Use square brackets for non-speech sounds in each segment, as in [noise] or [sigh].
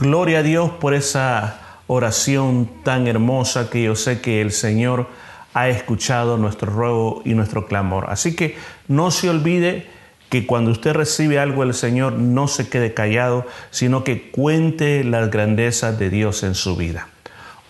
Gloria a Dios por esa oración tan hermosa que yo sé que el Señor ha escuchado nuestro ruego y nuestro clamor. Así que no se olvide que cuando usted recibe algo del Señor no se quede callado, sino que cuente las grandezas de Dios en su vida.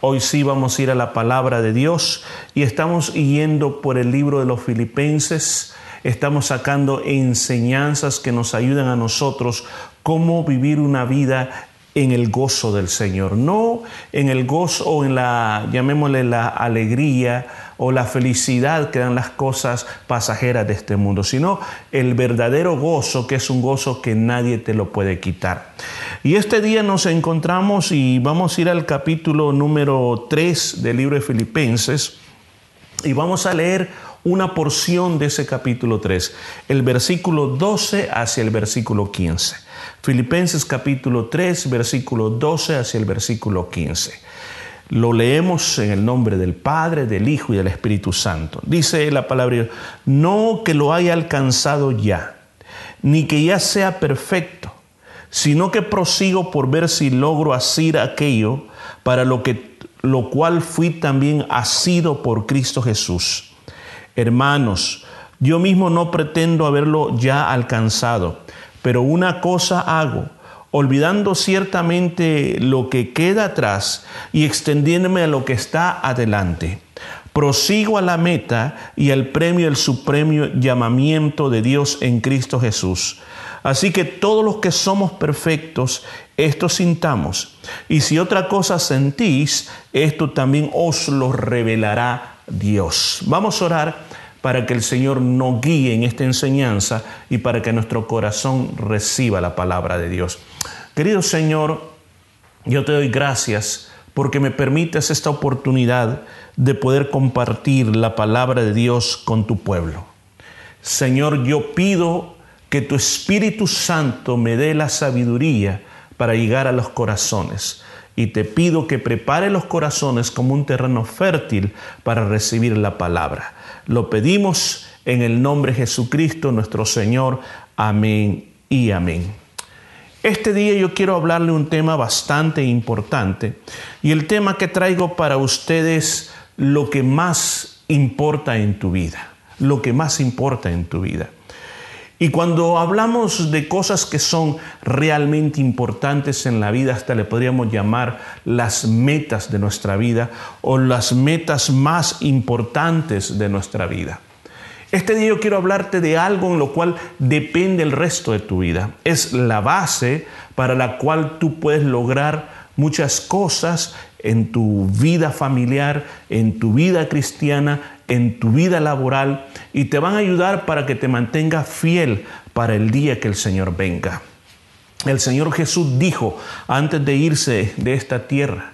Hoy sí vamos a ir a la palabra de Dios y estamos yendo por el libro de los filipenses. Estamos sacando enseñanzas que nos ayudan a nosotros cómo vivir una vida en el gozo del Señor, no en el gozo o en la, llamémosle la alegría o la felicidad que dan las cosas pasajeras de este mundo, sino el verdadero gozo que es un gozo que nadie te lo puede quitar. Y este día nos encontramos y vamos a ir al capítulo número 3 del libro de Filipenses y vamos a leer una porción de ese capítulo 3, el versículo 12 hacia el versículo 15. Filipenses capítulo 3, versículo 12 hacia el versículo 15. Lo leemos en el nombre del Padre, del Hijo y del Espíritu Santo. Dice la palabra, no que lo haya alcanzado ya, ni que ya sea perfecto, sino que prosigo por ver si logro hacer aquello para lo que lo cual fui también asido por Cristo Jesús. Hermanos, yo mismo no pretendo haberlo ya alcanzado, pero una cosa hago, olvidando ciertamente lo que queda atrás y extendiéndome a lo que está adelante. Prosigo a la meta y al premio del supremo llamamiento de Dios en Cristo Jesús. Así que todos los que somos perfectos, esto sintamos. Y si otra cosa sentís, esto también os lo revelará Dios. Vamos a orar para que el Señor nos guíe en esta enseñanza y para que nuestro corazón reciba la palabra de Dios. Querido Señor, yo te doy gracias porque me permites esta oportunidad de poder compartir la palabra de Dios con tu pueblo. Señor, yo pido que tu Espíritu Santo me dé la sabiduría para llegar a los corazones. Y te pido que prepare los corazones como un terreno fértil para recibir la palabra. Lo pedimos en el nombre de Jesucristo nuestro Señor. Amén y amén. Este día yo quiero hablarle un tema bastante importante y el tema que traigo para ustedes lo que más importa en tu vida, lo que más importa en tu vida. Y cuando hablamos de cosas que son realmente importantes en la vida, hasta le podríamos llamar las metas de nuestra vida o las metas más importantes de nuestra vida. Este día yo quiero hablarte de algo en lo cual depende el resto de tu vida. Es la base para la cual tú puedes lograr muchas cosas en tu vida familiar, en tu vida cristiana, en tu vida laboral y te van a ayudar para que te mantengas fiel para el día que el Señor venga. El Señor Jesús dijo antes de irse de esta tierra,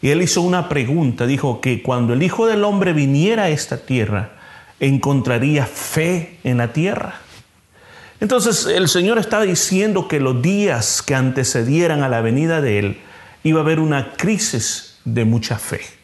y él hizo una pregunta, dijo que cuando el Hijo del Hombre viniera a esta tierra, encontraría fe en la tierra. Entonces el Señor estaba diciendo que los días que antecedieran a la venida de Él iba a haber una crisis de mucha fe.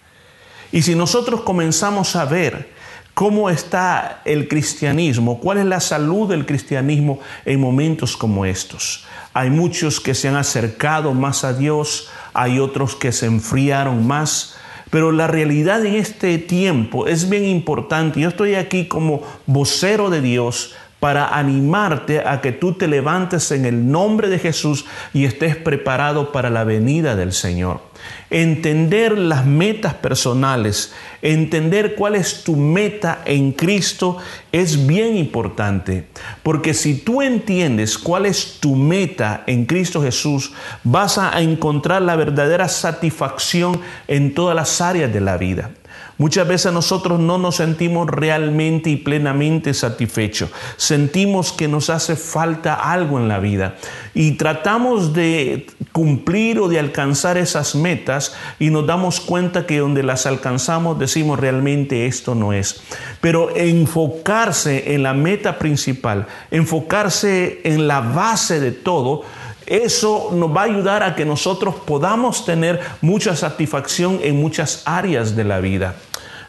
Y si nosotros comenzamos a ver cómo está el cristianismo, cuál es la salud del cristianismo en momentos como estos, hay muchos que se han acercado más a Dios, hay otros que se enfriaron más, pero la realidad en este tiempo es bien importante. Yo estoy aquí como vocero de Dios para animarte a que tú te levantes en el nombre de Jesús y estés preparado para la venida del Señor. Entender las metas personales, entender cuál es tu meta en Cristo es bien importante, porque si tú entiendes cuál es tu meta en Cristo Jesús, vas a encontrar la verdadera satisfacción en todas las áreas de la vida. Muchas veces nosotros no nos sentimos realmente y plenamente satisfechos. Sentimos que nos hace falta algo en la vida y tratamos de cumplir o de alcanzar esas metas y nos damos cuenta que donde las alcanzamos decimos realmente esto no es. Pero enfocarse en la meta principal, enfocarse en la base de todo, eso nos va a ayudar a que nosotros podamos tener mucha satisfacción en muchas áreas de la vida.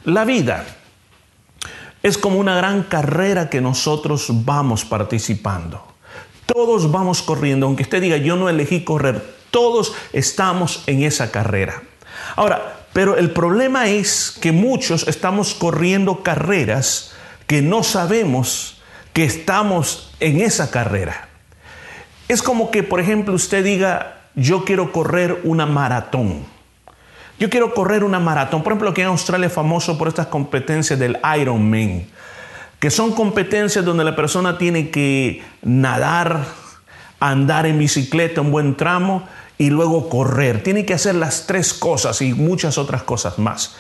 La vida es como una gran carrera que nosotros vamos participando. Todos vamos corriendo, aunque usted diga, yo no elegí correr, Todos estamos en esa carrera. Ahora, pero el problema es que muchos estamos corriendo carreras que no sabemos que estamos en esa carrera. Es como que, por ejemplo, usted diga, yo quiero correr una maratón. Yo quiero correr una maratón. Por ejemplo, aquí en Australia es famoso por estas competencias del Ironman, que son competencias donde la persona tiene que nadar, andar en bicicleta un buen tramo y luego correr. Tiene que hacer las tres cosas y muchas otras cosas más.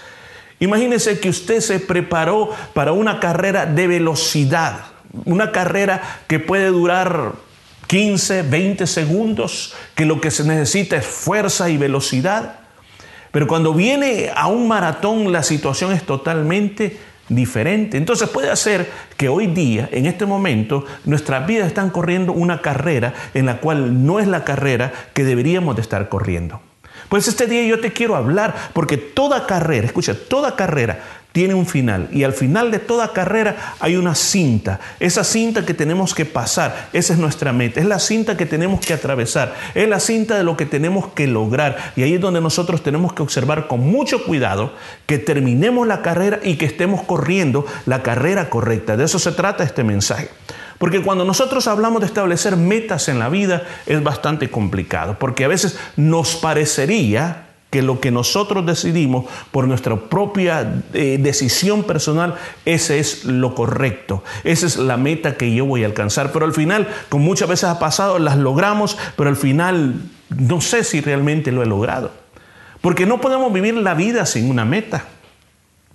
Imagínese que usted se preparó para una carrera de velocidad, una carrera que puede durar 15, 20 segundos, que lo que se necesita es fuerza y velocidad. Pero cuando viene a un maratón la situación es totalmente diferente. Entonces puede ser que hoy día, en este momento, nuestras vidas están corriendo una carrera en la cual no es la carrera que deberíamos de estar corriendo. Pues este día yo te quiero hablar porque toda carrera, escucha, toda carrera tiene un final y al final de toda carrera hay una cinta. Esa cinta que tenemos que pasar, esa es nuestra meta, es la cinta que tenemos que atravesar, es la cinta de lo que tenemos que lograr y ahí es donde nosotros tenemos que observar con mucho cuidado que terminemos la carrera y que estemos corriendo la carrera correcta. De eso se trata este mensaje. Porque cuando nosotros hablamos de establecer metas en la vida es bastante complicado, porque a veces nos parecería que lo que nosotros decidimos por nuestra propia eh, decisión personal, ese es lo correcto, esa es la meta que yo voy a alcanzar. Pero al final, como muchas veces ha pasado, las logramos, pero al final no sé si realmente lo he logrado. Porque no podemos vivir la vida sin una meta.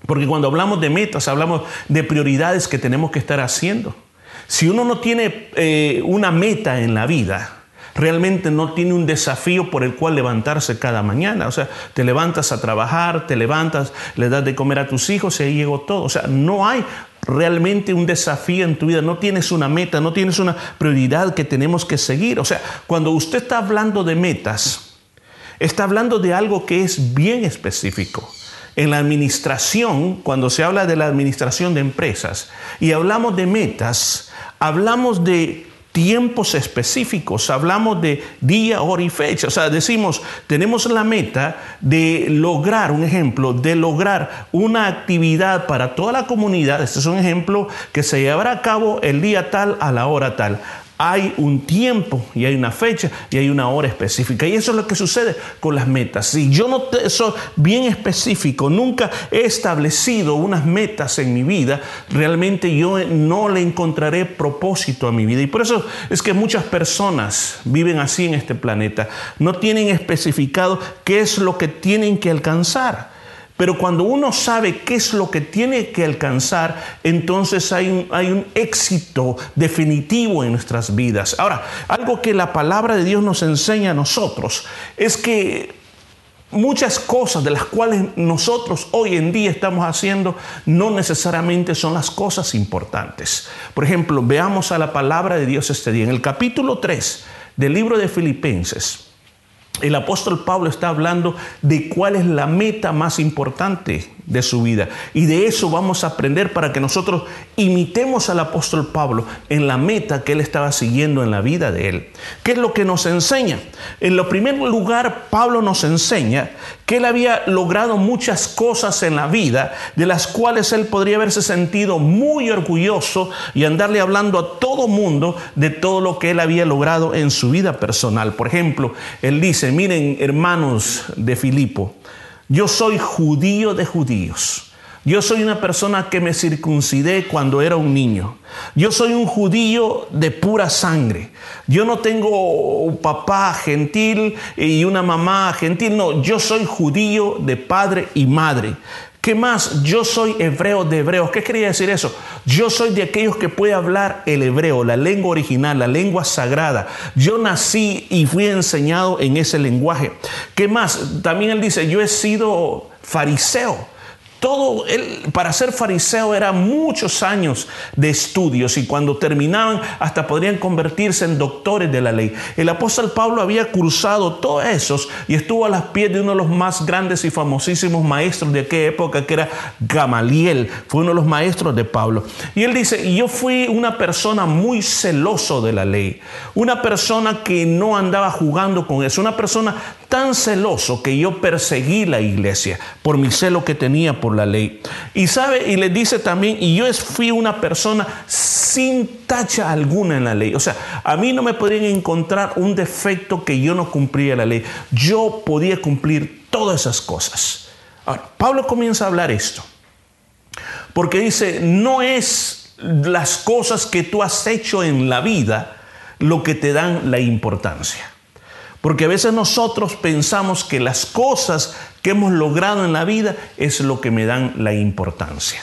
Porque cuando hablamos de metas, hablamos de prioridades que tenemos que estar haciendo. Si uno no tiene eh, una meta en la vida, realmente no tiene un desafío por el cual levantarse cada mañana. O sea, te levantas a trabajar, te levantas, le das de comer a tus hijos y ahí llegó todo. O sea, no hay realmente un desafío en tu vida, no tienes una meta, no tienes una prioridad que tenemos que seguir. O sea, cuando usted está hablando de metas, está hablando de algo que es bien específico en la administración, cuando se habla de la administración de empresas y hablamos de metas, hablamos de tiempos específicos, hablamos de día, hora y fecha. O sea, decimos, tenemos la meta de lograr, un ejemplo, de lograr una actividad para toda la comunidad. Este es un ejemplo que se llevará a cabo el día tal a la hora tal hay un tiempo y hay una fecha y hay una hora específica. Y eso es lo que sucede con las metas. Si yo no soy bien específico, nunca he establecido unas metas en mi vida, realmente yo no le encontraré propósito a mi vida. Y por eso es que muchas personas viven así en este planeta. No tienen especificado qué es lo que tienen que alcanzar. Pero cuando uno sabe qué es lo que tiene que alcanzar, entonces hay un, éxito definitivo en nuestras vidas. Ahora, algo que la palabra de Dios nos enseña a nosotros es que muchas cosas de las cuales nosotros hoy en día estamos haciendo no necesariamente son las cosas importantes. Por ejemplo, veamos a la palabra de Dios este día. En el capítulo 3 del libro de Filipenses, el apóstol Pablo está hablando de cuál es la meta más importante de su vida. Y de eso vamos a aprender para que nosotros imitemos al apóstol Pablo en la meta que él estaba siguiendo en la vida de él. ¿Qué es lo que nos enseña? En lo primer lugar, Pablo nos enseña que él había logrado muchas cosas en la vida de las cuales él podría haberse sentido muy orgulloso y andarle hablando a todo mundo de todo lo que él había logrado en su vida personal. Por ejemplo, él dice, miren hermanos de Filipo, yo soy judío de judíos. Yo soy una persona que me circuncidé cuando era un niño. Yo soy un judío de pura sangre. Yo no tengo un papá gentil y una mamá gentil. No, yo soy judío de padre y madre. ¿Qué más? Yo soy hebreo de hebreos. ¿Qué quería decir eso? Yo soy de aquellos que puede hablar el hebreo, la lengua original, la lengua sagrada. Yo nací y fui enseñado en ese lenguaje. ¿Qué más? También él dice, yo he sido fariseo. Todo, él, para ser fariseo era muchos años de estudios y cuando terminaban hasta podrían convertirse en doctores de la ley. El apóstol Pablo había cursado todos esos y estuvo a las pies de uno de los más grandes y famosísimos maestros de aquella época que era Gamaliel, fue uno de los maestros de Pablo. Y él dice, yo fui una persona muy celoso de la ley, una persona que no andaba jugando con eso, una persona tan celoso que yo perseguí la iglesia por mi celo que tenía por la ley. Y sabe, y le dice también, y yo fui una persona sin tacha alguna en la ley. O sea, a mí no me podían encontrar un defecto que yo no cumplía la ley. Yo podía cumplir todas esas cosas. Ahora, Pablo comienza a hablar esto. Porque dice, no es las cosas que tú has hecho en la vida lo que te dan la importancia. Porque a veces nosotros pensamos que las cosas que hemos logrado en la vida es lo que me dan la importancia.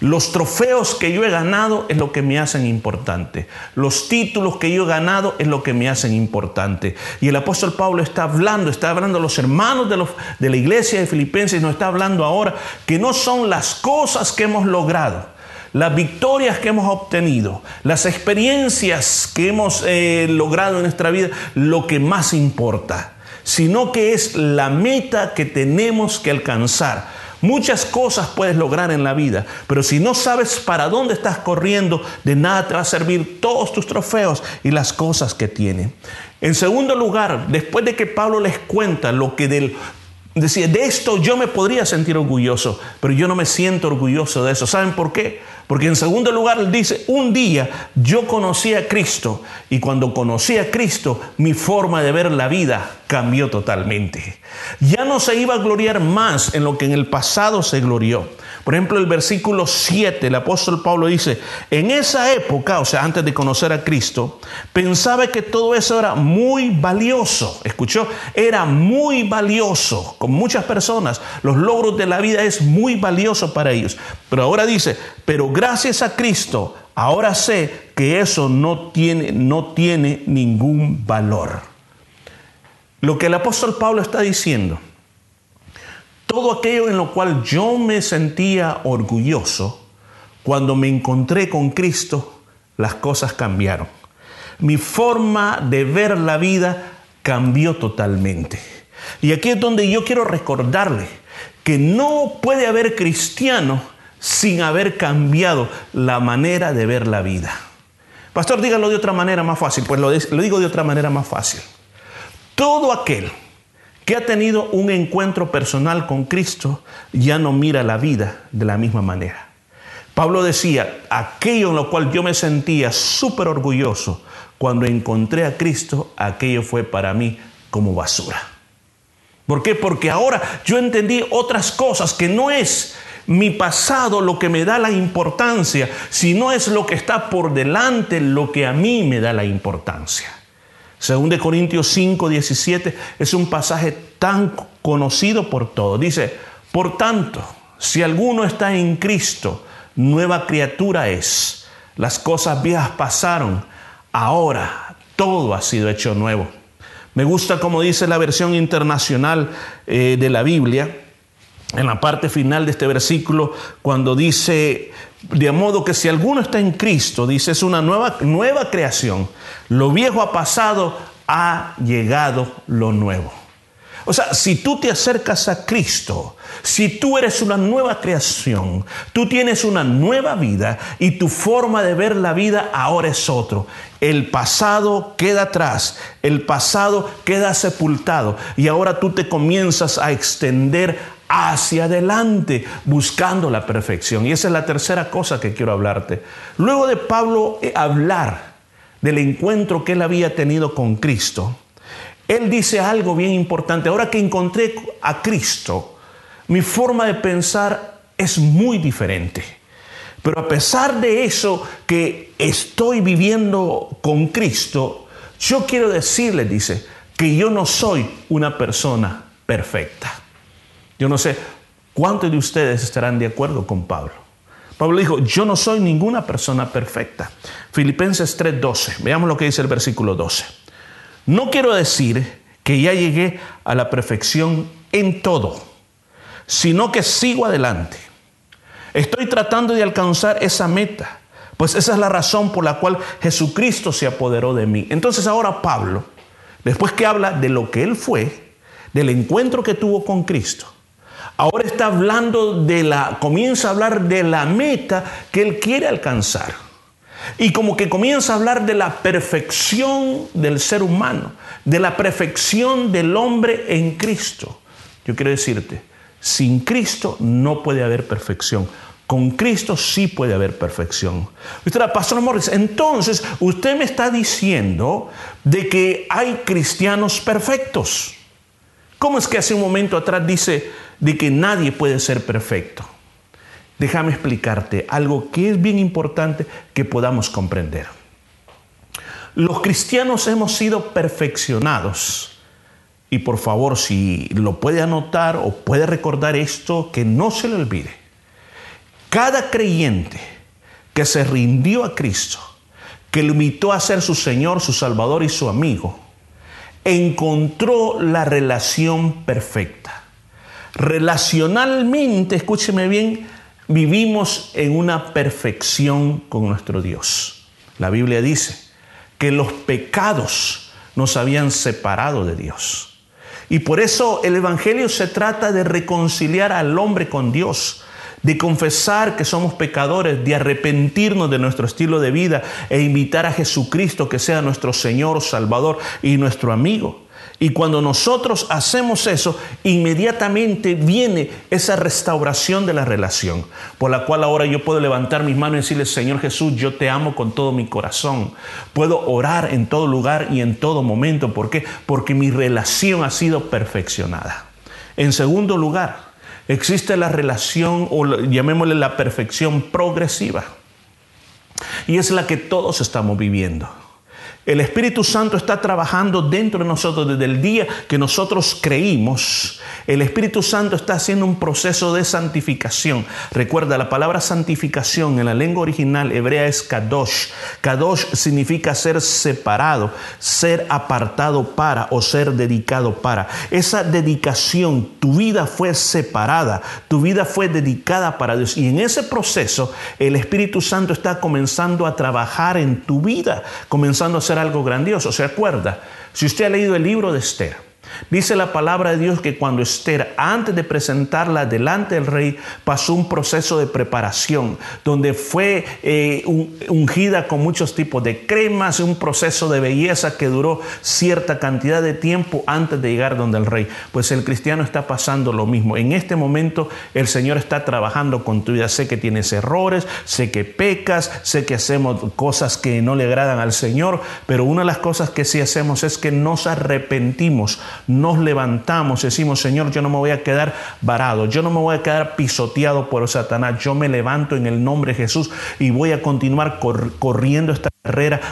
Los trofeos que yo he ganado es lo que me hacen importante. Los títulos que yo he ganado es lo que me hacen importante. Y el apóstol Pablo está hablando, está hablando a los hermanos de, la iglesia de Filipenses, nos está hablando ahora que no son las cosas que hemos logrado, las victorias que hemos obtenido, las experiencias que hemos eh, logrado en nuestra vida, lo que más importa, sino que es la meta que tenemos que alcanzar. Muchas cosas puedes lograr en la vida, pero si no sabes para dónde estás corriendo, de nada te va a servir todos tus trofeos y las cosas que tiene. En segundo lugar, después de que Pablo les cuenta lo que del, decía, de esto yo me podría sentir orgulloso, pero yo no me siento orgulloso de eso. ¿Saben por qué? Porque en segundo lugar dice, un día yo conocí a Cristo y cuando conocí a Cristo mi forma de ver la vida cambió totalmente. Ya no se iba a gloriar más en lo que en el pasado se glorió. Por ejemplo, el versículo 7, el apóstol Pablo dice, en esa época, o sea, antes de conocer a Cristo, pensaba que todo eso era muy valioso. ¿Escuchó? Era muy valioso. Con muchas personas, los logros de la vida es muy valioso para ellos. Pero ahora dice, pero gracias a Cristo, ahora sé que eso no tiene, no tiene ningún valor. Lo que el apóstol Pablo está diciendo todo aquello en lo cual yo me sentía orgulloso, cuando me encontré con Cristo, las cosas cambiaron. Mi forma de ver la vida cambió totalmente. Y aquí es donde yo quiero recordarle que no puede haber cristiano sin haber cambiado la manera de ver la vida. Pastor, dígalo de otra manera más fácil. Pues lo, lo digo de otra manera más fácil. Todo aquel que ha tenido un encuentro personal con Cristo ya no mira la vida de la misma manera. Pablo decía, aquello en lo cual yo me sentía súper orgulloso cuando encontré a Cristo, aquello fue para mí como basura. ¿Por qué? Porque ahora yo entendí otras cosas que no es mi pasado lo que me da la importancia, sino es lo que está por delante lo que a mí me da la importancia. Según de Corintios 5, 17 es un pasaje tan conocido por todos. Dice, por tanto, si alguno está en Cristo, nueva criatura es. Las cosas viejas pasaron, ahora todo ha sido hecho nuevo. Me gusta como dice la versión internacional eh, de la Biblia, en la parte final de este versículo, cuando dice, de modo que si alguno está en Cristo, dice, es una nueva, nueva creación. Lo viejo ha pasado, ha llegado lo nuevo. O sea, si tú te acercas a Cristo, si tú eres una nueva creación, tú tienes una nueva vida y tu forma de ver la vida ahora es otro. El pasado queda atrás, el pasado queda sepultado y ahora tú te comienzas a extender hacia adelante, buscando la perfección. Y esa es la tercera cosa que quiero hablarte. Luego de Pablo eh, hablar del encuentro que él había tenido con Cristo, él dice algo bien importante. Ahora que encontré a Cristo, mi forma de pensar es muy diferente. Pero a pesar de eso que estoy viviendo con Cristo, yo quiero decirle, dice, que yo no soy una persona perfecta. Yo no sé cuántos de ustedes estarán de acuerdo con Pablo. Pablo dijo, yo no soy ninguna persona perfecta. Filipenses 3:12, veamos lo que dice el versículo 12. No quiero decir que ya llegué a la perfección en todo, sino que sigo adelante. Estoy tratando de alcanzar esa meta, pues esa es la razón por la cual Jesucristo se apoderó de mí. Entonces ahora Pablo, después que habla de lo que él fue, del encuentro que tuvo con Cristo, ahora está hablando de la, comienza a hablar de la meta que él quiere alcanzar. Y como que comienza a hablar de la perfección del ser humano, de la perfección del hombre en Cristo. Yo quiero decirte, sin Cristo no puede haber perfección. Con Cristo sí puede haber perfección. Usted, Pastor Morris, entonces usted me está diciendo de que hay cristianos perfectos. ¿Cómo es que hace un momento atrás dice de que nadie puede ser perfecto? Déjame explicarte algo que es bien importante que podamos comprender. Los cristianos hemos sido perfeccionados y por favor, si lo puede anotar o puede recordar esto, que no se le olvide. Cada creyente que se rindió a Cristo, que lo invitó a ser su Señor, su Salvador y su amigo, encontró la relación perfecta. Relacionalmente, escúcheme bien, vivimos en una perfección con nuestro Dios. La Biblia dice que los pecados nos habían separado de Dios. Y por eso el Evangelio se trata de reconciliar al hombre con Dios, de confesar que somos pecadores, de arrepentirnos de nuestro estilo de vida e invitar a Jesucristo que sea nuestro Señor, Salvador y nuestro amigo. Y cuando nosotros hacemos eso, inmediatamente viene esa restauración de la relación, por la cual ahora yo puedo levantar mis manos y decirle, Señor Jesús, yo te amo con todo mi corazón. Puedo orar en todo lugar y en todo momento. ¿Por qué? Porque mi relación ha sido perfeccionada. En segundo lugar, existe la relación, o llamémosle la perfección progresiva. Y es la que todos estamos viviendo. El Espíritu Santo está trabajando dentro de nosotros desde el día que nosotros creímos. El Espíritu Santo está haciendo un proceso de santificación. Recuerda, la palabra santificación en la lengua original hebrea es kadosh. Kadosh significa ser separado, ser apartado para o ser dedicado para. Esa dedicación, tu vida fue separada, tu vida fue dedicada para Dios. Y en ese proceso, el Espíritu Santo está comenzando a trabajar en tu vida, comenzando a hacer algo grandioso. ¿Se acuerda? Si usted ha leído el libro de Esther, Dice la palabra de Dios que cuando Esther, antes de presentarla delante del rey, pasó un proceso de preparación, donde fue eh, ungida con muchos tipos de cremas, un proceso de belleza que duró cierta cantidad de tiempo antes de llegar donde el rey. Pues el cristiano está pasando lo mismo. En este momento el Señor está trabajando con tu vida. Sé que tienes errores, sé que pecas, sé que hacemos cosas que no le agradan al Señor, pero una de las cosas que sí hacemos es que nos arrepentimos nos levantamos y decimos, Señor, yo no me voy a quedar varado, yo no me voy a quedar pisoteado por Satanás, yo me levanto en el nombre de Jesús y voy a continuar corriendo esta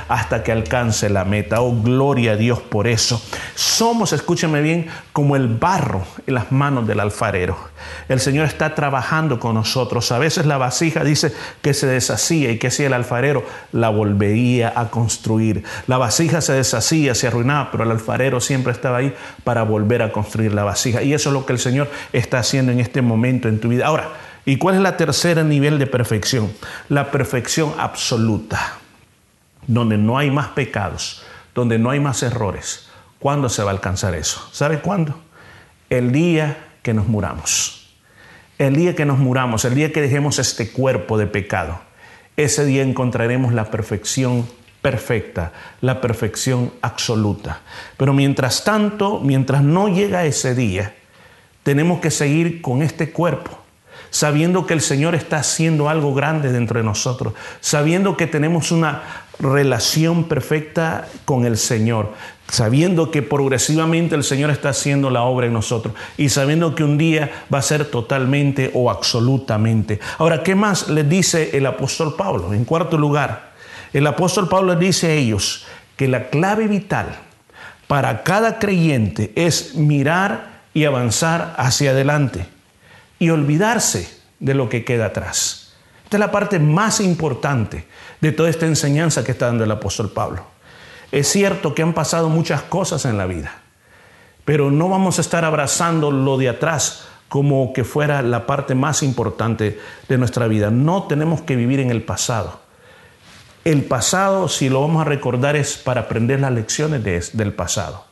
hasta que alcance la meta. Oh, gloria a Dios por eso. Somos, escúcheme bien, como el barro en las manos del alfarero. El Señor está trabajando con nosotros. A veces la vasija dice que se deshacía y que si el alfarero la volvería a construir. La vasija se deshacía, se arruinaba, pero el alfarero siempre estaba ahí para volver a construir la vasija. Y eso es lo que el Señor está haciendo en este momento en tu vida. Ahora, ¿y cuál es la tercera nivel de perfección? La perfección absoluta, donde no hay más pecados, donde no hay más errores. ¿Cuándo se va a alcanzar eso? ¿Sabe cuándo? El día que nos muramos. El día que nos muramos, el día que dejemos este cuerpo de pecado, ese día encontraremos la perfección perfecta, la perfección absoluta. Pero mientras tanto, mientras no llega ese día, tenemos que seguir con este cuerpo, sabiendo que el Señor está haciendo algo grande dentro de nosotros, sabiendo que tenemos una relación perfecta con el Señor, sabiendo que progresivamente el Señor está haciendo la obra en nosotros y sabiendo que un día va a ser totalmente o absolutamente. Ahora, ¿qué más le dice el apóstol Pablo? En cuarto lugar, el apóstol Pablo dice a ellos que la clave vital para cada creyente es mirar y avanzar hacia adelante y olvidarse de lo que queda atrás. Esta es la parte más importante de toda esta enseñanza que está dando el apóstol Pablo. Es cierto que han pasado muchas cosas en la vida, pero no vamos a estar abrazando lo de atrás como que fuera la parte más importante de nuestra vida. No tenemos que vivir en el pasado. El pasado, si lo vamos a recordar, es para aprender las lecciones del pasado.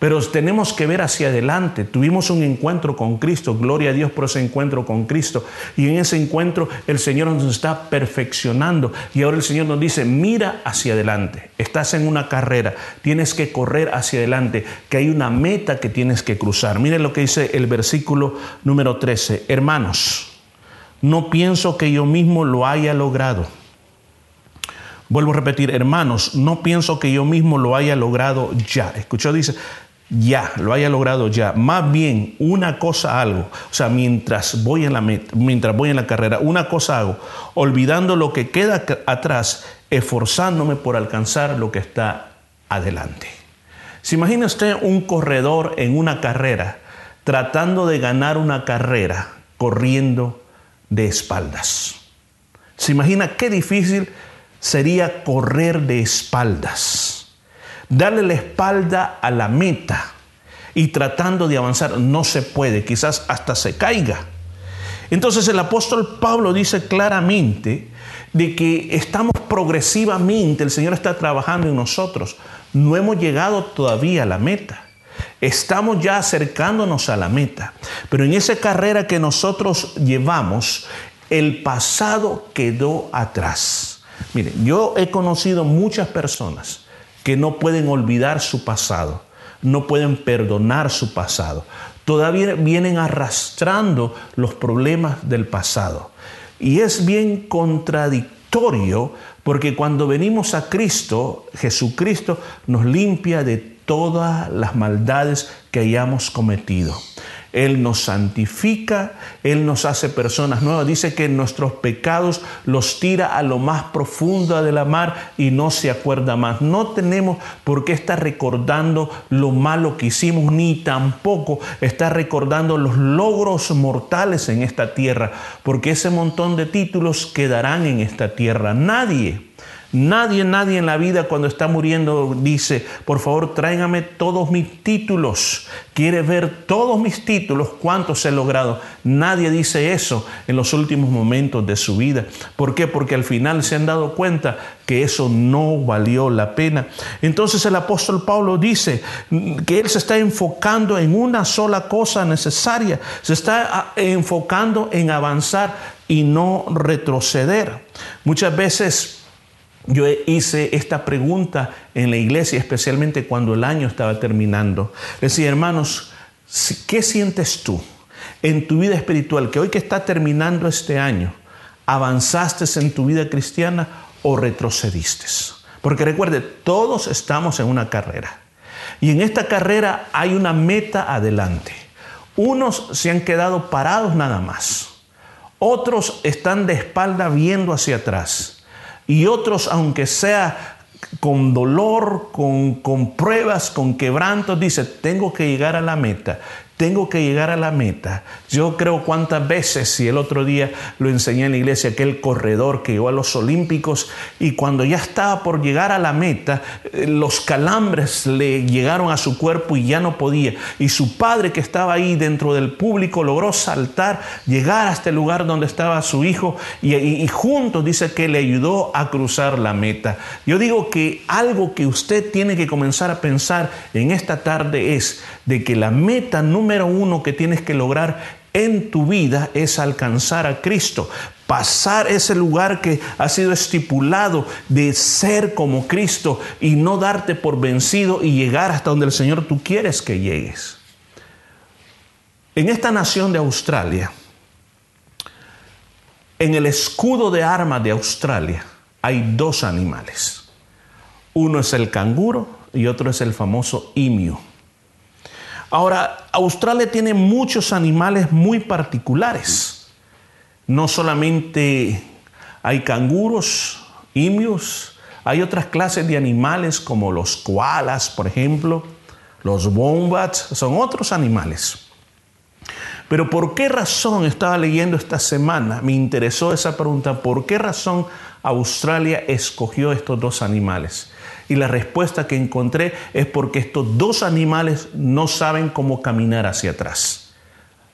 Pero tenemos que ver hacia adelante. Tuvimos un encuentro con Cristo, gloria a Dios por ese encuentro con Cristo. Y en ese encuentro el Señor nos está perfeccionando. Y ahora el Señor nos dice, mira hacia adelante. Estás en una carrera, tienes que correr hacia adelante, que hay una meta que tienes que cruzar. Miren lo que dice el versículo número 13. Hermanos, no pienso que yo mismo lo haya logrado. Vuelvo a repetir, hermanos, no pienso que yo mismo lo haya logrado ya. Escuchó, dice, ya, lo haya logrado ya. Más bien, una cosa algo. O sea, mientras voy en la, mientras voy en la carrera, una cosa hago, olvidando lo que queda atrás, esforzándome por alcanzar lo que está adelante. ¿Se imagina usted un corredor en una carrera tratando de ganar una carrera corriendo de espaldas? ¿Se imagina qué difícil sería correr de espaldas? Darle la espalda a la meta y tratando de avanzar. No se puede, quizás hasta se caiga. Entonces el apóstol Pablo dice claramente de que estamos progresivamente, el Señor está trabajando en nosotros. No hemos llegado todavía a la meta. Estamos ya acercándonos a la meta. Pero en esa carrera que nosotros llevamos, el pasado quedó atrás. Miren, yo he conocido muchas personas que no pueden olvidar su pasado, no pueden perdonar su pasado. Todavía vienen arrastrando los problemas del pasado. Y es bien contradictorio porque cuando venimos a Cristo, Jesucristo nos limpia de todas las maldades que hayamos cometido. Él nos santifica, Él nos hace personas nuevas. Dice que nuestros pecados los tira a lo más profundo de la mar y no se acuerda más. No tenemos por qué estar recordando lo malo que hicimos, ni tampoco estar recordando los logros mortales en esta tierra, porque ese montón de títulos quedarán en esta tierra. Nadie Nadie, nadie en la vida cuando está muriendo dice, por favor, tráigame todos mis títulos. Quiere ver todos mis títulos, cuántos he logrado. Nadie dice eso en los últimos momentos de su vida. ¿Por qué? Porque al final se han dado cuenta que eso no valió la pena. Entonces el apóstol Pablo dice que él se está enfocando en una sola cosa necesaria. Se está ah, enfocando en avanzar y no retroceder. Muchas veces yo hice esta pregunta en la iglesia, especialmente cuando el año estaba terminando. decía, hermanos, ¿qué sientes tú en tu vida espiritual? Que hoy que está terminando este año, ¿avanzaste en tu vida cristiana o retrocediste? Porque recuerde, todos estamos en una carrera. Y en esta carrera hay una meta adelante. Unos se han quedado parados nada más. Otros están de espalda viendo hacia atrás y otros, aunque sea con dolor, con, con, pruebas, con quebrantos, dice, tengo que llegar a la meta tengo que llegar a la meta. Yo creo cuántas veces, si el otro día lo enseñé en la iglesia, aquel corredor que llegó a los Olímpicos y cuando ya estaba por llegar a la meta, eh, los calambres le llegaron a su cuerpo y ya no podía. Y su padre que estaba ahí dentro del público logró saltar, llegar hasta el lugar donde estaba su hijo y, y juntos dice que le ayudó a cruzar la meta. Yo digo que algo que usted tiene que comenzar a pensar en esta tarde es de que la meta número uno que tienes que lograr en tu vida es alcanzar a Cristo, pasar ese lugar que ha sido estipulado de ser como Cristo y no darte por vencido y llegar hasta donde el Señor tú quieres que llegues. En esta nación de Australia, en el escudo de armas de Australia hay dos animales. Uno es el canguro y otro es el famoso imio. Ahora, Australia tiene muchos animales muy particulares. No solamente hay canguros, imios, hay otras clases de animales como los koalas, por ejemplo, los wombats, son otros animales. Pero ¿por qué razón estaba leyendo esta semana? Me interesó esa pregunta. ¿Por qué razón Australia escogió estos dos animales? Y la respuesta que encontré es porque estos dos animales no saben cómo caminar hacia atrás.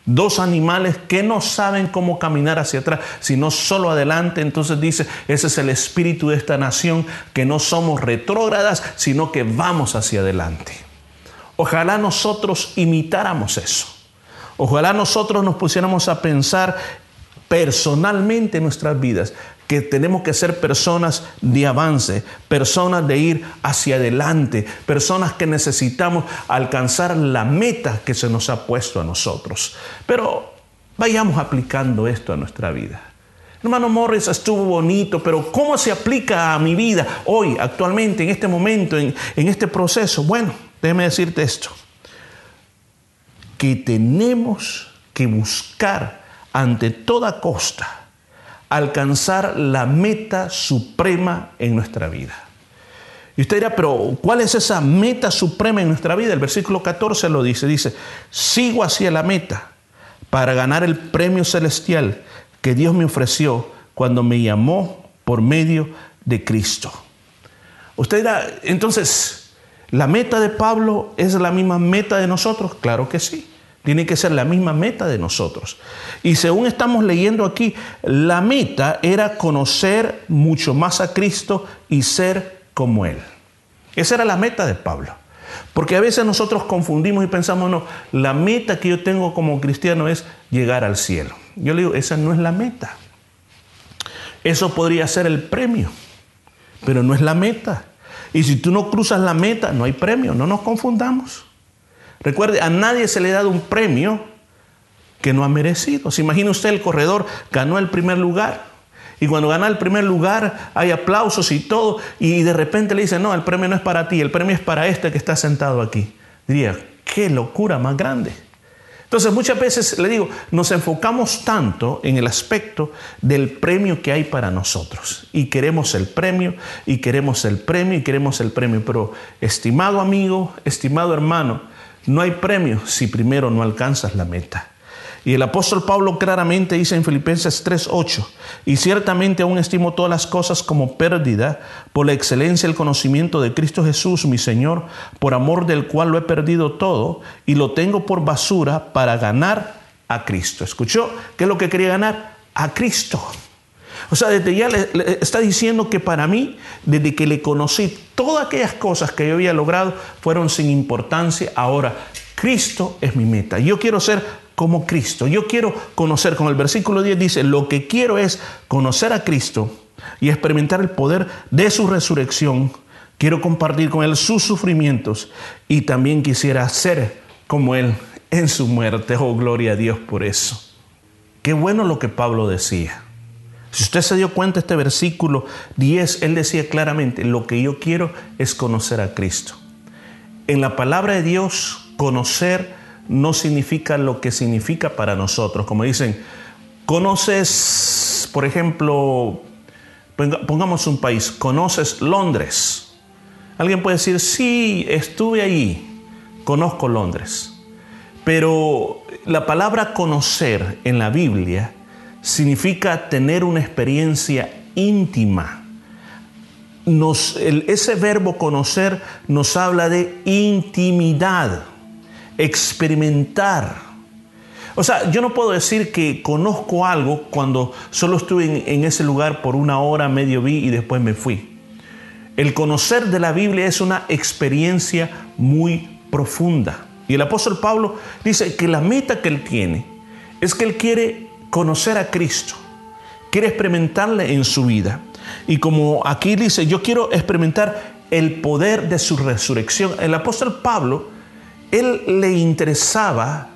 Dos animales que no saben cómo caminar hacia atrás, sino solo adelante. Entonces dice, ese es el espíritu de esta nación, que no somos retrógradas, sino que vamos hacia adelante. Ojalá nosotros imitáramos eso. Ojalá nosotros nos pusiéramos a pensar personalmente en nuestras vidas que tenemos que ser personas de avance, personas de ir hacia adelante, personas que necesitamos alcanzar la meta que se nos ha puesto a nosotros. Pero vayamos aplicando esto a nuestra vida. Hermano Morris, estuvo bonito, pero ¿cómo se aplica a mi vida hoy, actualmente, en este momento, en, en este proceso? Bueno, déjeme decirte esto, que tenemos que buscar ante toda costa alcanzar la meta suprema en nuestra vida. Y usted dirá, pero ¿cuál es esa meta suprema en nuestra vida? El versículo 14 lo dice, dice, sigo hacia la meta para ganar el premio celestial que Dios me ofreció cuando me llamó por medio de Cristo. Usted dirá, entonces, ¿la meta de Pablo es la misma meta de nosotros? Claro que sí. Tiene que ser la misma meta de nosotros. Y según estamos leyendo aquí, la meta era conocer mucho más a Cristo y ser como Él. Esa era la meta de Pablo. Porque a veces nosotros confundimos y pensamos, no, la meta que yo tengo como cristiano es llegar al cielo. Yo le digo, esa no es la meta. Eso podría ser el premio, pero no es la meta. Y si tú no cruzas la meta, no hay premio, no nos confundamos. Recuerde, a nadie se le ha dado un premio que no ha merecido. ¿Se imagina usted el corredor ganó el primer lugar? Y cuando gana el primer lugar hay aplausos y todo, y de repente le dicen, no, el premio no es para ti, el premio es para este que está sentado aquí. Diría, qué locura más grande. Entonces muchas veces le digo, nos enfocamos tanto en el aspecto del premio que hay para nosotros. Y queremos el premio, y queremos el premio, y queremos el premio. Pero estimado amigo, estimado hermano, no hay premio si primero no alcanzas la meta. Y el apóstol Pablo claramente dice en Filipenses 3:8, y ciertamente aún estimo todas las cosas como pérdida por la excelencia del conocimiento de Cristo Jesús, mi Señor, por amor del cual lo he perdido todo y lo tengo por basura para ganar a Cristo. ¿Escuchó? ¿Qué es lo que quería ganar? A Cristo. O sea, desde ya le, está diciendo que para mí, desde que le conocí, todas aquellas cosas que yo había logrado fueron sin importancia. Ahora, Cristo es mi meta. Yo quiero ser como Cristo. Yo quiero conocer, como el versículo 10 dice, lo que quiero es conocer a Cristo y experimentar el poder de su resurrección. Quiero compartir con Él sus sufrimientos y también quisiera ser como Él en su muerte. Oh, gloria a Dios por eso. Qué bueno lo que Pablo decía. Si usted se dio cuenta, este versículo 10, él decía claramente, lo que yo quiero es conocer a Cristo. En la palabra de Dios, conocer no significa lo que significa para nosotros. Como dicen, conoces, por ejemplo, pongamos un país, conoces Londres. Alguien puede decir, sí, estuve ahí, conozco Londres. Pero la palabra conocer en la Biblia significa tener una experiencia íntima. ese verbo conocer nos habla de intimidad, experimentar. O sea, yo no puedo decir que conozco algo cuando solo estuve en, ese lugar por una hora, medio vi y después me fui. El conocer de la Biblia es una experiencia muy profunda. Y el apóstol Pablo dice que la meta que él tiene es que él quiere conocer a Cristo, quiere experimentarle en su vida. Y como aquí dice, yo quiero experimentar el poder de su resurrección. El apóstol Pablo, él le interesaba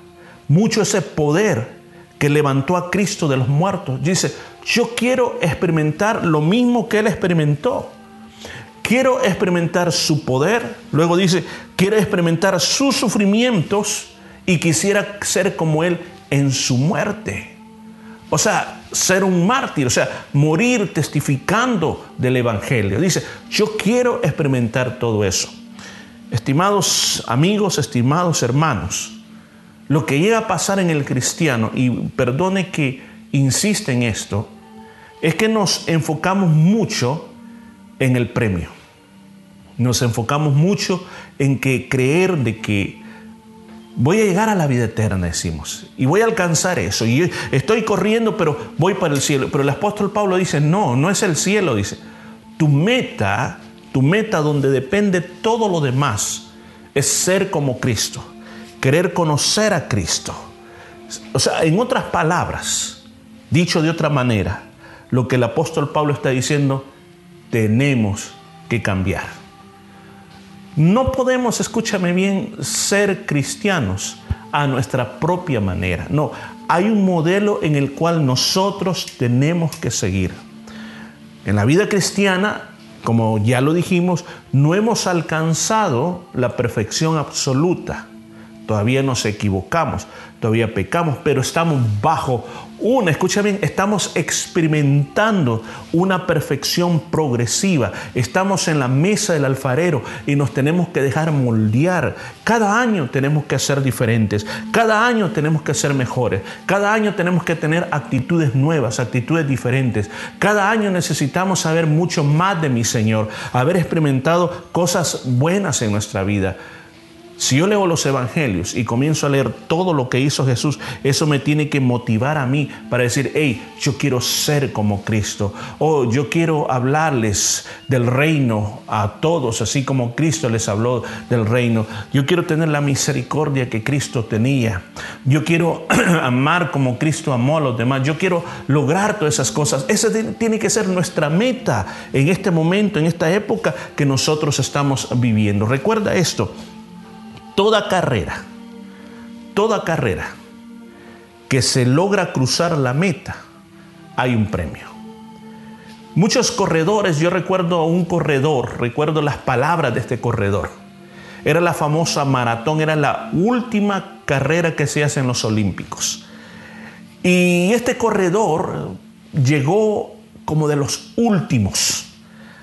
mucho ese poder que levantó a Cristo de los muertos. Dice, yo quiero experimentar lo mismo que él experimentó. Quiero experimentar su poder. Luego dice, quiero experimentar sus sufrimientos y quisiera ser como él en su muerte. O sea, ser un mártir, o sea, morir testificando del Evangelio. Dice, yo quiero experimentar todo eso. Estimados amigos, estimados hermanos, lo que llega a pasar en el cristiano, y perdone que insiste en esto, es que nos enfocamos mucho en el premio. Nos enfocamos mucho en que creer de que voy a llegar a la vida eterna, decimos, y voy a alcanzar eso. Y estoy corriendo, pero voy para el cielo. Pero el apóstol Pablo dice, no, no es el cielo, dice. Tu meta, tu meta donde depende todo lo demás, es ser como Cristo, querer conocer a Cristo. O sea, en otras palabras, dicho de otra manera, lo que el apóstol Pablo está diciendo, tenemos que cambiar. No podemos, escúchame bien, ser cristianos a nuestra propia manera. No, hay un modelo en el cual nosotros tenemos que seguir. En la vida cristiana, como ya lo dijimos, no hemos alcanzado la perfección absoluta. Todavía nos equivocamos, todavía pecamos, pero estamos bajo una, escucha bien, estamos experimentando una perfección progresiva. Estamos en la mesa del alfarero y nos tenemos que dejar moldear. Cada año tenemos que ser diferentes. Cada año tenemos que ser mejores. Cada año tenemos que tener actitudes nuevas, actitudes diferentes. Cada año necesitamos saber mucho más de mi Señor, haber experimentado cosas buenas en nuestra vida. Si yo leo los evangelios y comienzo a leer todo lo que hizo Jesús, eso me tiene que motivar a mí para decir, hey, yo quiero ser como Cristo. O yo quiero hablarles del reino a todos, así como Cristo les habló del reino. Yo quiero tener la misericordia que Cristo tenía. Yo quiero [clears throat] amar como Cristo amó a los demás. Yo quiero lograr todas esas cosas. Esa tiene que ser nuestra meta en este momento, en esta época que nosotros estamos viviendo. Recuerda esto toda carrera, toda carrera que se logra cruzar la meta, hay un premio. Muchos corredores, yo recuerdo a un corredor, recuerdo las palabras de este corredor. Era la famosa maratón, era la última carrera que se hace en los Olímpicos. Y este corredor llegó como de los últimos.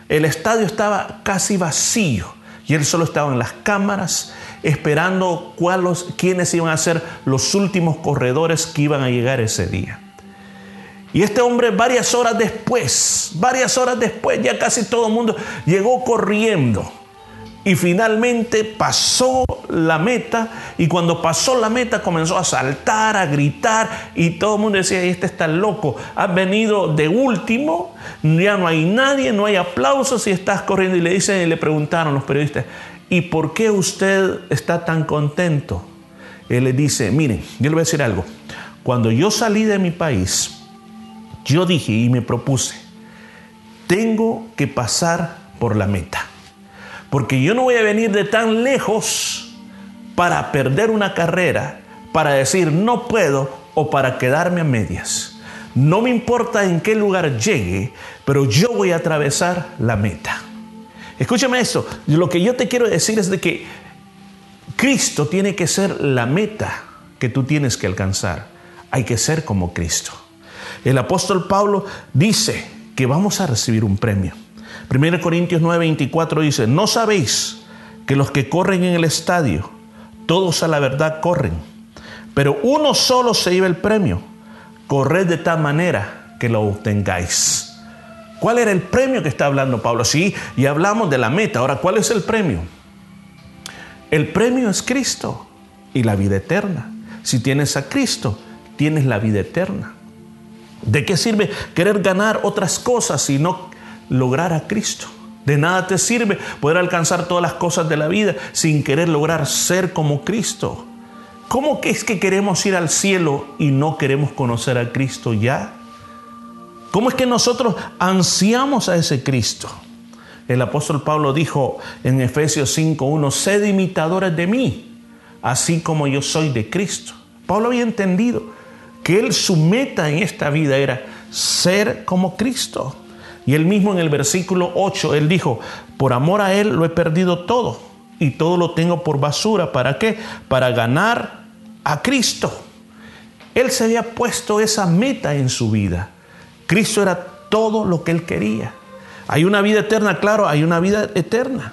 El estadio estaba casi vacío y él solo estaba en las cámaras esperando cuáles, quiénes iban a ser los últimos corredores que iban a llegar ese día. Y este hombre varias horas después, varias horas después, ya casi todo el mundo llegó corriendo. Y finalmente pasó la meta y cuando pasó la meta comenzó a saltar, a gritar y todo el mundo decía, este está loco, has venido de último, ya no hay nadie, no hay aplausos y estás corriendo y le dicen y le preguntaron los periodistas, ¿y por qué usted está tan contento? Él le dice, miren, yo le voy a decir algo. Cuando yo salí de mi país, yo dije y me propuse, tengo que pasar por la meta. Porque yo no voy a venir de tan lejos para perder una carrera, para decir no puedo o para quedarme a medias. No me importa en qué lugar llegue, pero yo voy a atravesar la meta. Escúchame esto, lo que yo te quiero decir es de que Cristo tiene que ser la meta que tú tienes que alcanzar. Hay que ser como Cristo. El apóstol Pablo dice que vamos a recibir un premio. 1 Corintios 9:24 dice, ¿no sabéis que los que corren en el estadio, todos a la verdad corren, pero uno solo se lleva el premio? Corred de tal manera que lo obtengáis. ¿Cuál era el premio que está hablando Pablo? Sí, y hablamos de la meta. Ahora, ¿cuál es el premio? El premio es Cristo y la vida eterna. Si tienes a Cristo, tienes la vida eterna. ¿De qué sirve querer ganar otras cosas si no lograr a Cristo? De nada te sirve poder alcanzar todas las cosas de la vida sin querer lograr ser como Cristo. ¿Cómo que es que queremos ir al cielo y no queremos conocer a Cristo ya? ¿Cómo es que nosotros ansiamos a ese Cristo? El apóstol Pablo dijo en Efesios 5.1, sed imitadores de mí, así como yo soy de Cristo. Pablo había entendido que él su meta en esta vida era ser como Cristo. Y él mismo en el versículo 8, él dijo, por amor a él lo he perdido todo y todo lo tengo por basura. ¿Para qué? Para ganar a Cristo. Él se había puesto esa meta en su vida. Cristo era todo lo que él quería. Hay una vida eterna, claro, hay una vida eterna.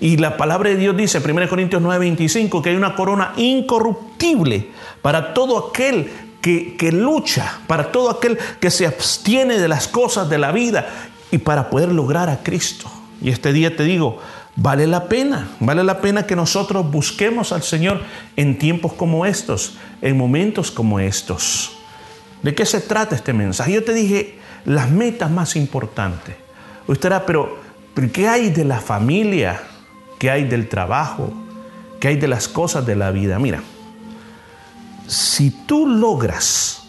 Y la palabra de Dios dice, 1 Corintios 9:25, que hay una corona incorruptible para todo aquel que, que, lucha, para todo aquel que se abstiene de las cosas de la vida y para poder lograr a Cristo. Y este día te digo, vale la pena, vale la pena que nosotros busquemos al Señor en tiempos como estos, en momentos como estos. ¿De qué se trata este mensaje? Yo te dije las metas más importantes. Usted dirá, pero, pero ¿qué hay de la familia? ¿Qué hay del trabajo? ¿Qué hay de las cosas de la vida? Mira, si tú logras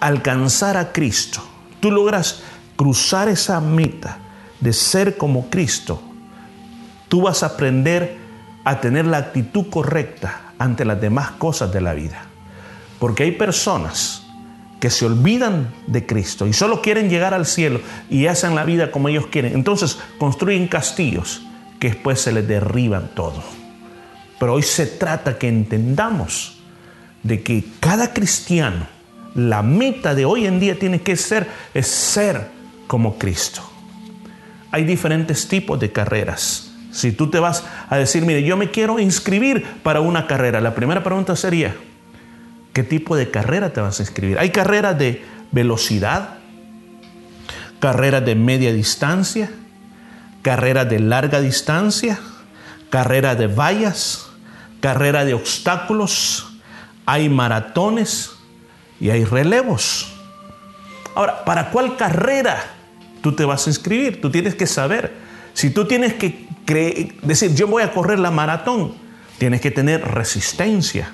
alcanzar a Cristo, tú logras cruzar esa meta de ser como Cristo, tú vas a aprender a tener la actitud correcta ante las demás cosas de la vida. Porque hay personas que se olvidan de Cristo y solo quieren llegar al cielo y hacen la vida como ellos quieren. Entonces construyen castillos que después se les derriban todo. Pero hoy se trata que entendamos de que cada cristiano, la meta de hoy en día tiene que ser, es ser como Cristo. Hay diferentes tipos de carreras. Si tú te vas a decir, mire, yo me quiero inscribir para una carrera, la primera pregunta sería, ¿qué tipo de carrera te vas a inscribir? Hay carreras de velocidad, carreras de media distancia, carreras de larga distancia, carrera de vallas, carrera de obstáculos, hay maratones y hay relevos. Ahora, ¿para cuál carrera tú te vas a inscribir? Tú tienes que saber. Si tú tienes que decir, yo voy a correr la maratón, tienes que tener resistencia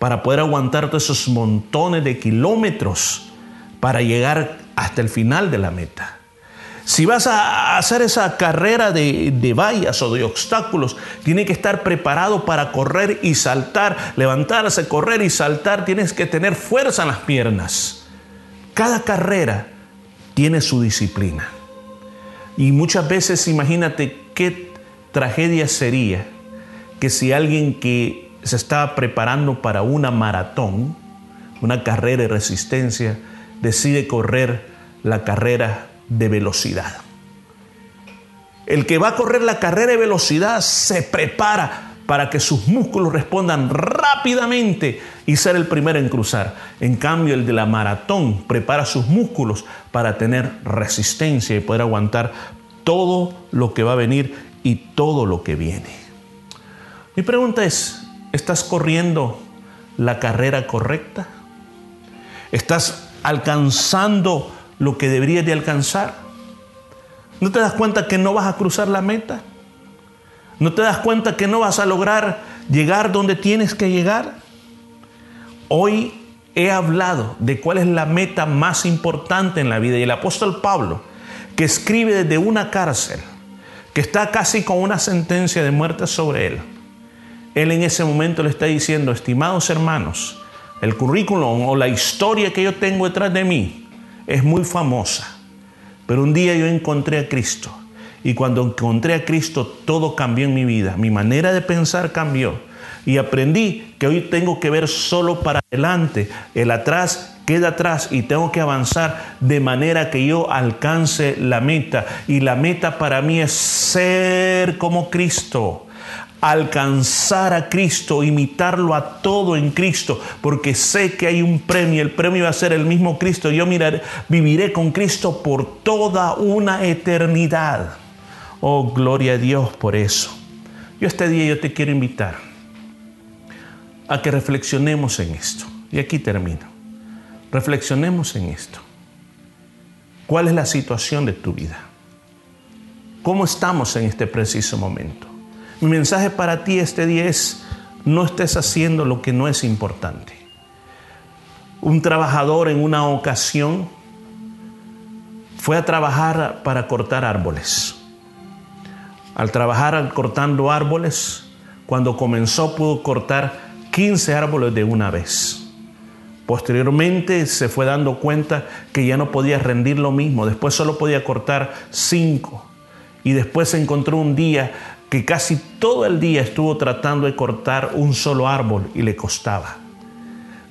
para poder aguantar todos esos montones de kilómetros para llegar hasta el final de la meta. Si vas a hacer esa carrera de, vallas o de obstáculos, tiene que estar preparado para correr y saltar, levantarse, correr y saltar. Tienes que tener fuerza en las piernas. Cada carrera tiene su disciplina. Y muchas veces imagínate qué tragedia sería que si alguien que se está preparando para una maratón, una carrera de resistencia, decide correr la carrera de velocidad. El que va a correr la carrera de velocidad se prepara para que sus músculos respondan rápidamente y ser el primero en cruzar. En cambio, el de la maratón prepara sus músculos para tener resistencia y poder aguantar todo lo que va a venir y todo lo que viene. Mi pregunta es, ¿estás corriendo la carrera correcta? ¿Estás alcanzando lo que deberías de alcanzar? ¿No te das cuenta que no vas a cruzar la meta? ¿No te das cuenta que no vas a lograr llegar donde tienes que llegar? Hoy he hablado de cuál es la meta más importante en la vida y el apóstol Pablo, que escribe desde una cárcel, que está casi con una sentencia de muerte sobre él, él en ese momento le está diciendo, estimados hermanos, el currículum o la historia que yo tengo detrás de mí es muy famosa. Pero un día yo encontré a Cristo. Y cuando encontré a Cristo, todo cambió en mi vida. Mi manera de pensar cambió. Y aprendí que hoy tengo que ver solo para adelante. El atrás queda atrás y tengo que avanzar de manera que yo alcance la meta. Y la meta para mí es ser como Cristo alcanzar a Cristo, imitarlo a todo en Cristo, porque sé que hay un premio, el premio va a ser el mismo Cristo. Yo miraré, viviré con Cristo por toda una eternidad. Oh, gloria a Dios por eso. Yo este día yo te quiero invitar a que reflexionemos en esto. Y aquí termino. Reflexionemos en esto. ¿Cuál es la situación de tu vida? ¿Cómo estamos en este preciso momento? Mi mensaje para ti este día es, no estés haciendo lo que no es importante. Un trabajador en una ocasión fue a trabajar para cortar árboles. Al trabajar cortando árboles, cuando comenzó pudo cortar 15 árboles de una vez. Posteriormente se fue dando cuenta que ya no podía rendir lo mismo, después solo podía cortar 5. Y después se encontró un día que casi todo el día estuvo tratando de cortar un solo árbol y le costaba.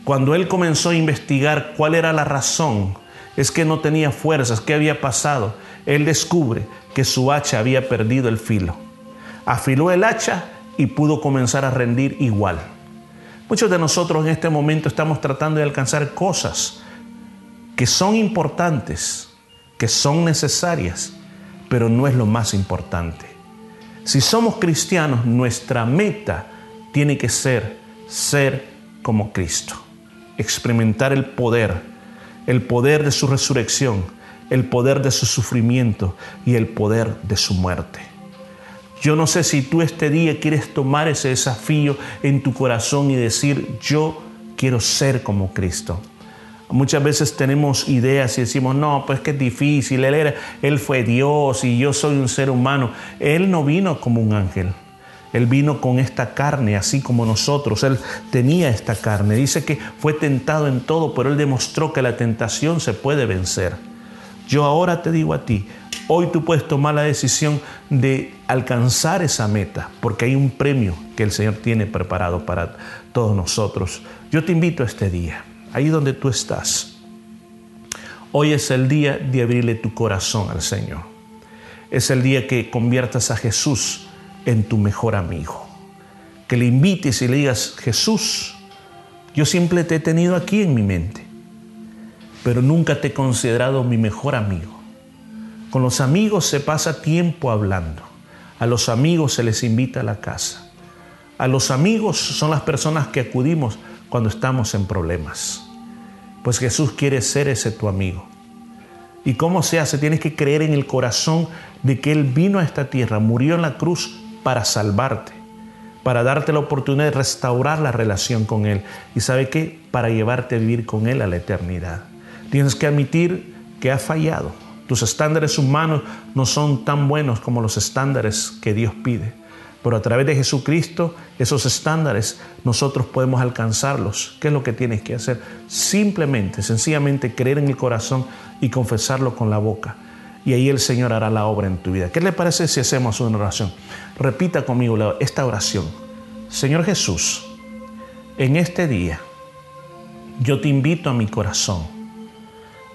Cuando él comenzó a investigar cuál era la razón, es que no tenía fuerzas, qué había pasado, él descubre que su hacha había perdido el filo. Afiló el hacha y pudo comenzar a rendir igual. Muchos de nosotros en este momento estamos tratando de alcanzar cosas que son importantes, que son necesarias, pero no es lo más importante. Si somos cristianos, nuestra meta tiene que ser ser como Cristo, experimentar el poder, el poder de su resurrección, el poder de su sufrimiento y el poder de su muerte. Yo no sé si tú este día quieres tomar ese desafío en tu corazón y decir, yo quiero ser como Cristo. Muchas veces tenemos ideas y decimos, no, pues que es difícil, él, era, él fue Dios y yo soy un ser humano. Él no vino como un ángel, él vino con esta carne, así como nosotros, él tenía esta carne. Dice que fue tentado en todo, pero él demostró que la tentación se puede vencer. Yo ahora te digo a ti, hoy tú puedes tomar la decisión de alcanzar esa meta, porque hay un premio que el Señor tiene preparado para todos nosotros. Yo te invito a este día, ahí donde tú estás. Hoy es el día de abrirle tu corazón al Señor. Es el día que conviertas a Jesús en tu mejor amigo. Que le invites y le digas, Jesús, yo siempre te he tenido aquí en mi mente pero nunca te he considerado mi mejor amigo. Con los amigos se pasa tiempo hablando. A los amigos se les invita a la casa. A los amigos son las personas que acudimos cuando estamos en problemas. Pues Jesús quiere ser ese tu amigo. ¿Y cómo se hace? Tienes que creer en el corazón de que Él vino a esta tierra, murió en la cruz para salvarte, para darte la oportunidad de restaurar la relación con Él. ¿Y sabe qué? Para llevarte a vivir con Él a la eternidad. Tienes que admitir que has fallado. Tus estándares humanos no son tan buenos como los estándares que Dios pide. Pero a través de Jesucristo, esos estándares nosotros podemos alcanzarlos. ¿Qué es lo que tienes que hacer? Simplemente, sencillamente creer en el corazón y confesarlo con la boca. Y ahí el Señor hará la obra en tu vida. ¿Qué le parece si hacemos una oración? Repita conmigo esta oración. Señor Jesús, en este día yo te invito a mi corazón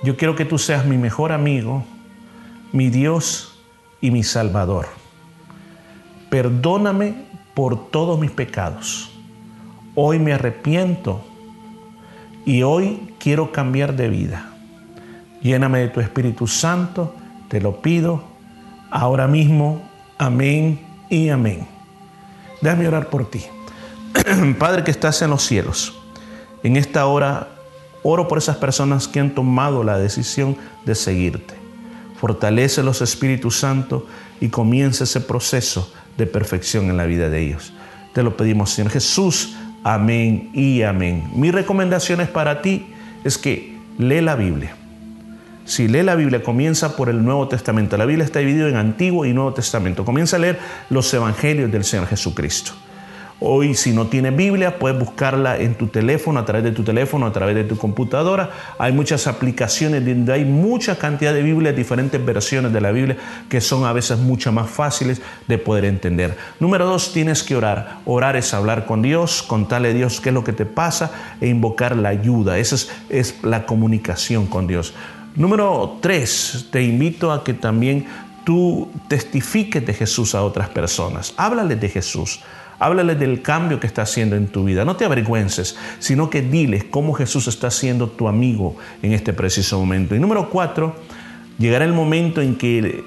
yo quiero que tú seas mi mejor amigo, mi Dios y mi Salvador. Perdóname por todos mis pecados. Hoy me arrepiento y hoy quiero cambiar de vida. Lléname de tu Espíritu Santo, te lo pido ahora mismo. Amén y amén. Déjame orar por ti. [clears throat] Padre que estás en los cielos, en esta hora Oro por esas personas que han tomado la decisión de seguirte. Fortalece los Espíritus Santos y comienza ese proceso de perfección en la vida de ellos. Te lo pedimos, Señor Jesús. Amén y amén. Mi recomendación es para ti es que lee la Biblia. Si lee la Biblia, comienza por el Nuevo Testamento. La Biblia está dividida en Antiguo y Nuevo Testamento. Comienza a leer los Evangelios del Señor Jesucristo. Hoy si no tienes Biblia, puedes buscarla en tu teléfono, a través de tu teléfono, a través de tu computadora. Hay muchas aplicaciones donde hay mucha cantidad de Biblias, diferentes versiones de la Biblia que son a veces mucho más fáciles de poder entender. Número dos, tienes que orar. Orar es hablar con Dios, contarle a Dios qué es lo que te pasa e invocar la ayuda. Esa es, es la comunicación con Dios. Número tres, te invito a que también tú testifiques de Jesús a otras personas. Háblales de Jesús. Háblale del cambio que está haciendo en tu vida. No te avergüences, sino que diles cómo Jesús está siendo tu amigo en este preciso momento. Y número cuatro, llegará el momento en que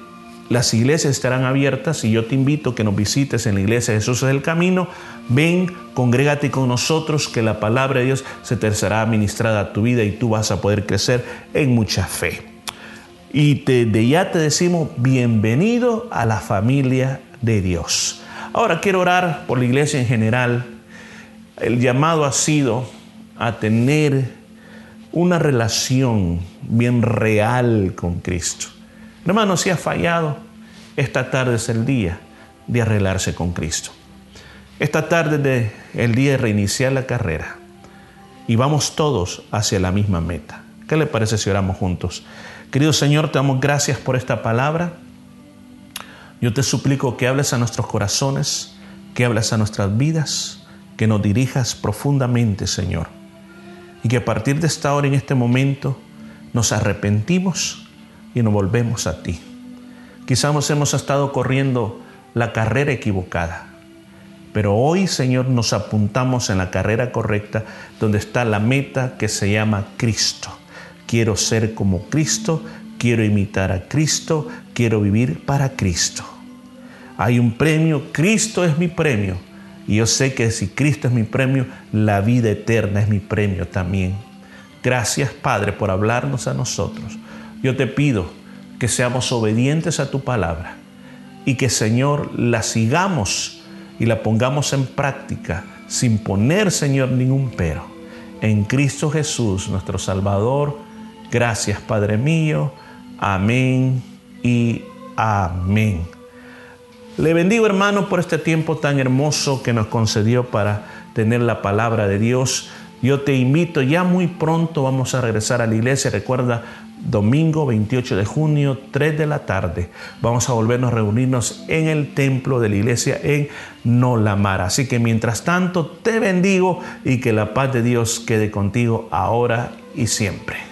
las iglesias estarán abiertas y yo te invito a que nos visites en la iglesia Jesús es el camino. Ven, congrégate con nosotros, que la palabra de Dios se te será administrada a tu vida y tú vas a poder crecer en mucha fe. Y de ya te decimos bienvenido a la familia de Dios. Ahora quiero orar por la iglesia en general. El llamado ha sido a tener una relación bien real con Cristo. Hermano, si ha fallado, esta tarde es el día de arreglarse con Cristo. Esta tarde es el día de reiniciar la carrera y vamos todos hacia la misma meta. ¿Qué le parece si oramos juntos? Querido Señor, te damos gracias por esta palabra. Yo te suplico que hables a nuestros corazones, que hables a nuestras vidas, que nos dirijas profundamente, Señor. Y que a partir de esta hora, en este momento, nos arrepentimos y nos volvemos a ti. Quizás hemos estado corriendo la carrera equivocada, pero hoy, Señor, nos apuntamos en la carrera correcta, donde está la meta que se llama Cristo. Quiero ser como Cristo, quiero imitar a Cristo, quiero vivir para Cristo. Hay un premio, Cristo es mi premio. Y yo sé que si Cristo es mi premio, la vida eterna es mi premio también. Gracias Padre por hablarnos a nosotros. Yo te pido que seamos obedientes a tu palabra y que Señor la sigamos y la pongamos en práctica sin poner Señor ningún pero. En Cristo Jesús, nuestro Salvador. Gracias Padre mío. Amén y amén. Le bendigo hermano por este tiempo tan hermoso que nos concedió para tener la palabra de Dios. Yo te invito, ya muy pronto vamos a regresar a la iglesia. Recuerda, domingo 28 de junio, 3 de la tarde. Vamos a volvernos a reunirnos en el templo de la iglesia en Nolamara. Así que mientras tanto, te bendigo y que la paz de Dios quede contigo ahora y siempre.